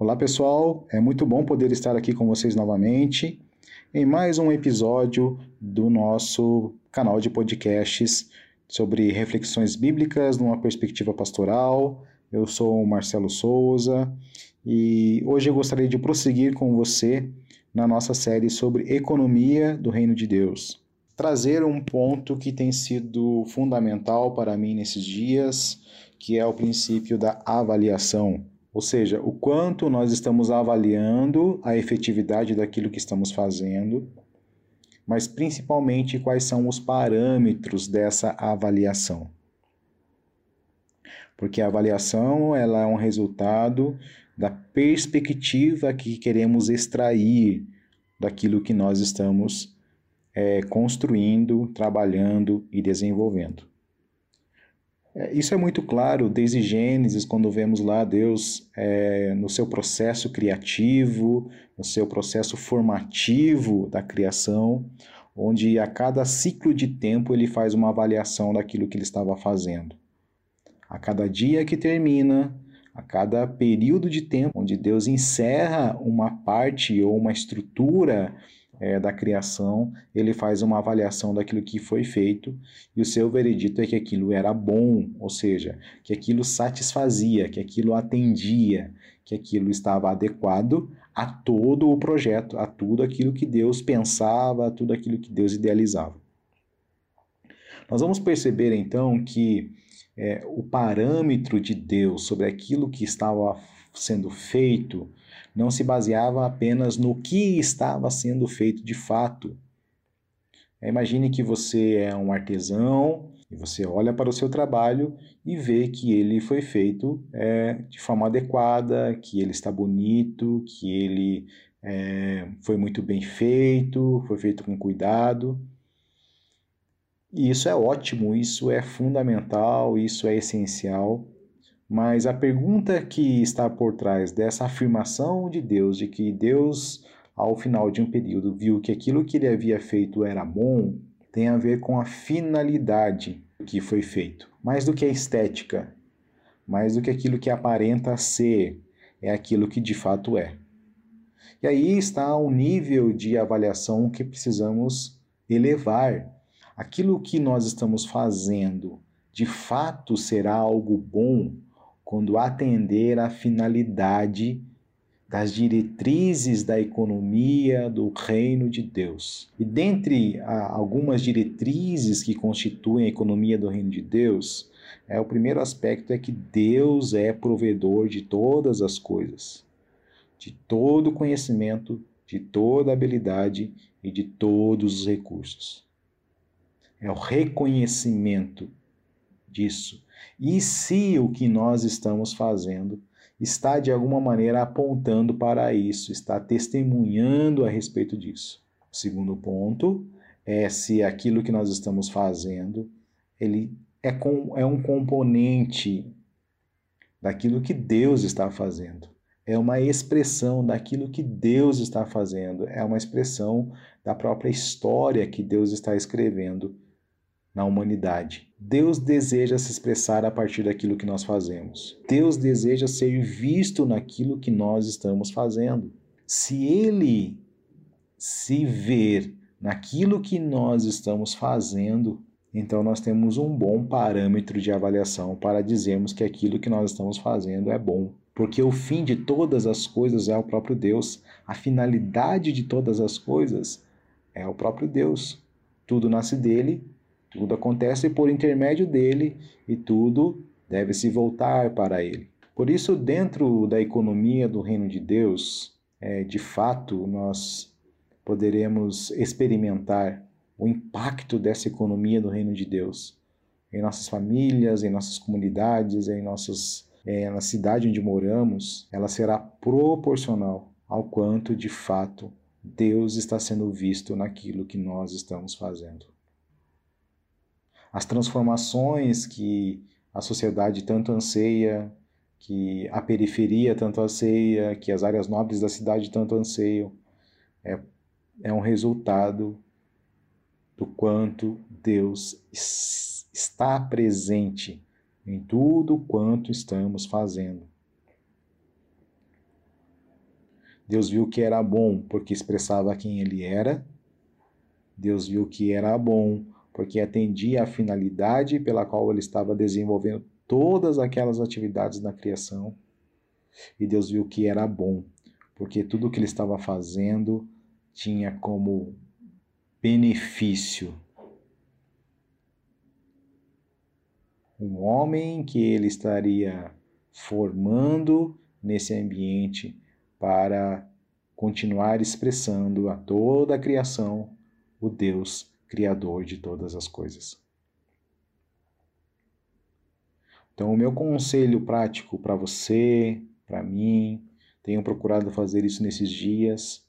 Olá pessoal, é muito bom poder estar aqui com vocês novamente em mais um episódio do nosso canal de podcasts sobre reflexões bíblicas numa perspectiva pastoral. Eu sou o Marcelo Souza e hoje eu gostaria de prosseguir com você na nossa série sobre economia do Reino de Deus. Trazer um ponto que tem sido fundamental para mim nesses dias, que é o princípio da avaliação. Ou seja, o quanto nós estamos avaliando a efetividade daquilo que estamos fazendo, mas principalmente quais são os parâmetros dessa avaliação. Porque a avaliação ela é um resultado da perspectiva que queremos extrair daquilo que nós estamos é, construindo, trabalhando e desenvolvendo. É, isso é muito claro desde Gênesis, quando vemos lá Deus é, no seu processo criativo, no seu processo formativo da criação, onde a cada ciclo de tempo ele faz uma avaliação daquilo que ele estava fazendo. A cada dia que termina, a cada período de tempo onde Deus encerra uma parte ou uma estrutura é, da criação, ele faz uma avaliação daquilo que foi feito e o seu veredito é que aquilo era bom, ou seja, que aquilo satisfazia, que aquilo atendia, que aquilo estava adequado a todo o projeto, a tudo aquilo que Deus pensava, a tudo aquilo que Deus idealizava. Nós vamos perceber então que é, o parâmetro de Deus sobre aquilo que estava sendo feito não se baseava apenas no que estava sendo feito de fato. Imagine que você é um artesão e você olha para o seu trabalho e vê que ele foi feito é, de forma adequada, que ele está bonito, que ele é, foi muito bem feito, foi feito com cuidado. E isso é ótimo, isso é fundamental, isso é essencial. Mas a pergunta que está por trás dessa afirmação de Deus, de que Deus, ao final de um período, viu que aquilo que ele havia feito era bom, tem a ver com a finalidade que foi feito. Mais do que a estética, mais do que aquilo que aparenta ser, é aquilo que de fato é. E aí está o nível de avaliação que precisamos elevar. Aquilo que nós estamos fazendo de fato será algo bom quando atender à finalidade das diretrizes da economia do reino de Deus. E dentre ah, algumas diretrizes que constituem a economia do reino de Deus, é o primeiro aspecto é que Deus é provedor de todas as coisas, de todo conhecimento, de toda habilidade e de todos os recursos. É o reconhecimento disso e se o que nós estamos fazendo está de alguma maneira apontando para isso, está testemunhando a respeito disso. O segundo ponto é se aquilo que nós estamos fazendo ele é, com, é um componente daquilo que Deus está fazendo. É uma expressão daquilo que Deus está fazendo, é uma expressão da própria história que Deus está escrevendo na humanidade. Deus deseja se expressar a partir daquilo que nós fazemos. Deus deseja ser visto naquilo que nós estamos fazendo. Se Ele se ver naquilo que nós estamos fazendo, então nós temos um bom parâmetro de avaliação para dizermos que aquilo que nós estamos fazendo é bom. Porque o fim de todas as coisas é o próprio Deus. A finalidade de todas as coisas é o próprio Deus. Tudo nasce dele tudo acontece por intermédio dele e tudo deve se voltar para ele. Por isso, dentro da economia do reino de Deus, é, de fato, nós poderemos experimentar o impacto dessa economia do reino de Deus em nossas famílias, em nossas comunidades, em nossas é, na cidade onde moramos, ela será proporcional ao quanto de fato Deus está sendo visto naquilo que nós estamos fazendo as transformações que a sociedade tanto anseia, que a periferia tanto anseia, que as áreas nobres da cidade tanto anseiam, é, é um resultado do quanto Deus está presente em tudo quanto estamos fazendo. Deus viu que era bom porque expressava quem ele era. Deus viu que era bom porque atendia à finalidade pela qual ele estava desenvolvendo todas aquelas atividades na criação. E Deus viu que era bom, porque tudo o que ele estava fazendo tinha como benefício um homem que ele estaria formando nesse ambiente para continuar expressando a toda a criação o Deus Criador de todas as coisas. Então, o meu conselho prático para você, para mim, tenho procurado fazer isso nesses dias,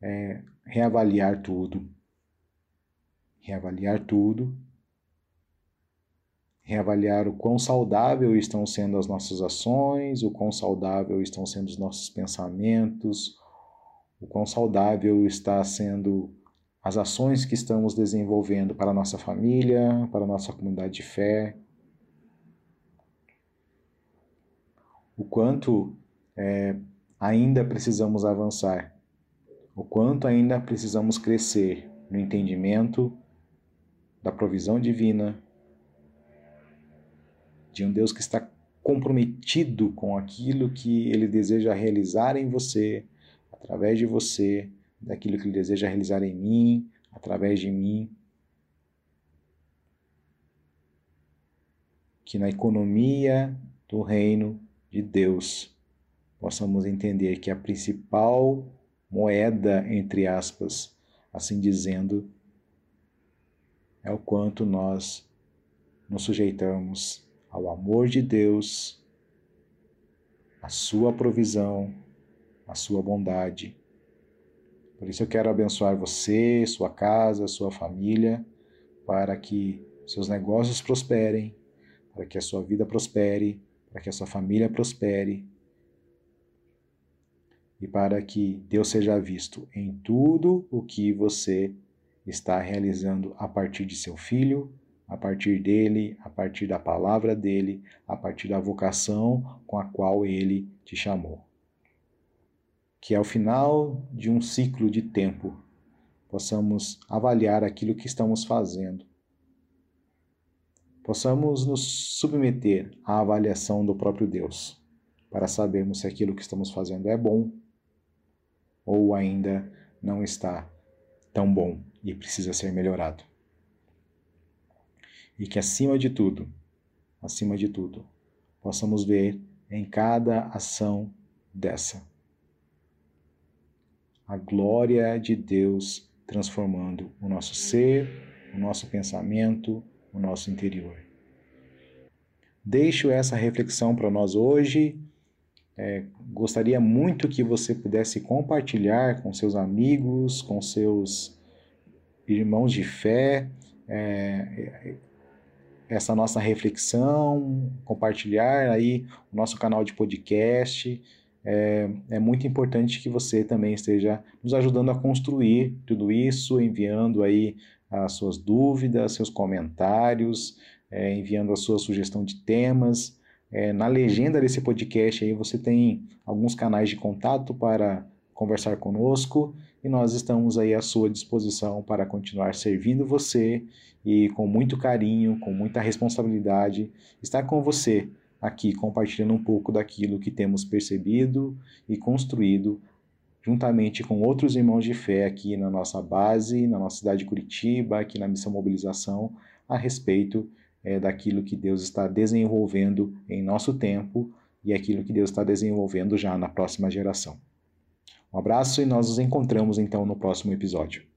é reavaliar tudo. Reavaliar tudo. Reavaliar o quão saudável estão sendo as nossas ações, o quão saudável estão sendo os nossos pensamentos, o quão saudável está sendo as ações que estamos desenvolvendo para a nossa família, para a nossa comunidade de fé. O quanto é, ainda precisamos avançar, o quanto ainda precisamos crescer no entendimento da provisão divina, de um Deus que está comprometido com aquilo que ele deseja realizar em você, através de você, daquilo que ele deseja realizar em mim, através de mim. Que na economia do reino de Deus possamos entender que a principal moeda, entre aspas, assim dizendo, é o quanto nós nos sujeitamos ao amor de Deus, à sua provisão, à sua bondade. Por isso eu quero abençoar você, sua casa, sua família, para que seus negócios prosperem, para que a sua vida prospere, para que a sua família prospere e para que Deus seja visto em tudo o que você está realizando a partir de seu filho, a partir dele, a partir da palavra dele, a partir da vocação com a qual ele te chamou. Que ao final de um ciclo de tempo possamos avaliar aquilo que estamos fazendo, possamos nos submeter à avaliação do próprio Deus, para sabermos se aquilo que estamos fazendo é bom ou ainda não está tão bom e precisa ser melhorado. E que acima de tudo, acima de tudo, possamos ver em cada ação dessa a glória de Deus transformando o nosso ser, o nosso pensamento, o nosso interior. Deixo essa reflexão para nós hoje. É, gostaria muito que você pudesse compartilhar com seus amigos, com seus irmãos de fé, é, essa nossa reflexão, compartilhar aí o nosso canal de podcast. É, é, muito importante que você também esteja nos ajudando a construir tudo isso, enviando aí as suas dúvidas, seus comentários, é, enviando a sua sugestão de temas. É, na legenda desse podcast aí você tem alguns canais de contato para conversar conosco e nós estamos aí à sua disposição para continuar servindo você e com muito carinho, com muita responsabilidade, estar com você aqui compartilhando um pouco daquilo que temos percebido e construído juntamente com outros irmãos de fé aqui na nossa base, na nossa cidade de Curitiba, aqui na Missão Mobilização, a respeito é, daquilo que Deus está desenvolvendo em nosso tempo e aquilo que Deus está desenvolvendo já na próxima geração. Um abraço e nós nos encontramos então no próximo episódio.